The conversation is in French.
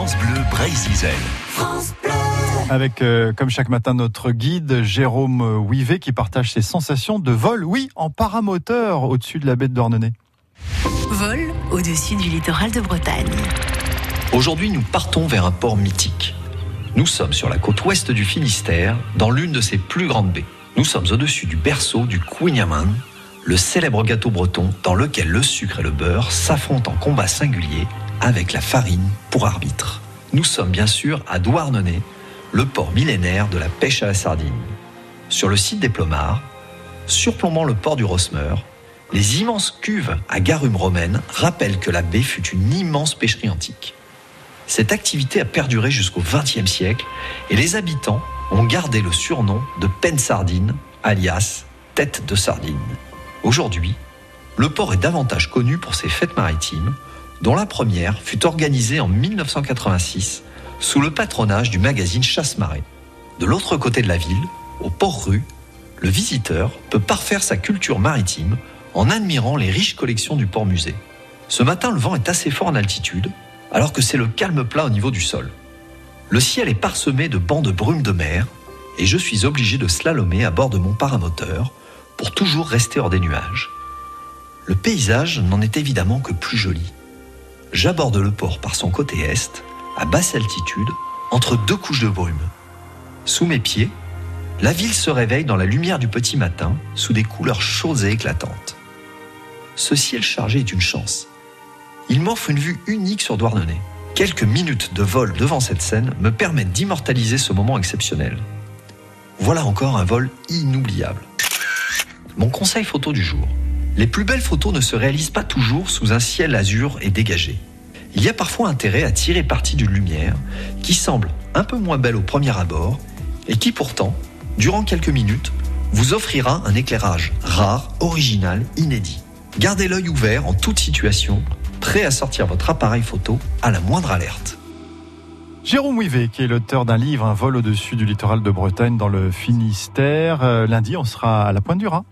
France Bleu. France Bleu. Avec, euh, comme chaque matin, notre guide Jérôme Ouivet qui partage ses sensations de vol, oui, en paramoteur au-dessus de la baie de Dornenay. Vol au-dessus du littoral de Bretagne. Aujourd'hui, nous partons vers un port mythique. Nous sommes sur la côte ouest du Finistère, dans l'une de ses plus grandes baies. Nous sommes au-dessus du berceau du Quignaman, le célèbre gâteau breton dans lequel le sucre et le beurre s'affrontent en combat singulier avec la farine pour arbitre. Nous sommes bien sûr à Douarnenez, le port millénaire de la pêche à la sardine. Sur le site des Plomards, surplombant le port du Rosmer, les immenses cuves à garum romaine rappellent que la baie fut une immense pêcherie antique. Cette activité a perduré jusqu'au XXe siècle et les habitants ont gardé le surnom de Sardine, alias tête de sardine. Aujourd'hui, le port est davantage connu pour ses fêtes maritimes, dont la première fut organisée en 1986 sous le patronage du magazine Chasse-Marée. De l'autre côté de la ville, au port-rue, le visiteur peut parfaire sa culture maritime en admirant les riches collections du port-musée. Ce matin, le vent est assez fort en altitude, alors que c'est le calme plat au niveau du sol. Le ciel est parsemé de bancs de brume de mer, et je suis obligé de slalomer à bord de mon paramoteur pour toujours rester hors des nuages. Le paysage n'en est évidemment que plus joli. J'aborde le port par son côté est, à basse altitude, entre deux couches de brume. Sous mes pieds, la ville se réveille dans la lumière du petit matin, sous des couleurs chaudes et éclatantes. Ce ciel chargé est une chance. Il m'offre une vue unique sur Douarnenez. Quelques minutes de vol devant cette scène me permettent d'immortaliser ce moment exceptionnel. Voilà encore un vol inoubliable. Mon conseil photo du jour. Les plus belles photos ne se réalisent pas toujours sous un ciel azur et dégagé il y a parfois intérêt à tirer parti d'une lumière qui semble un peu moins belle au premier abord et qui pourtant, durant quelques minutes, vous offrira un éclairage rare, original, inédit. Gardez l'œil ouvert en toute situation, prêt à sortir votre appareil photo à la moindre alerte. Jérôme Ouivet, qui est l'auteur d'un livre, Un vol au-dessus du littoral de Bretagne dans le Finistère. Euh, lundi, on sera à la Pointe du Raz.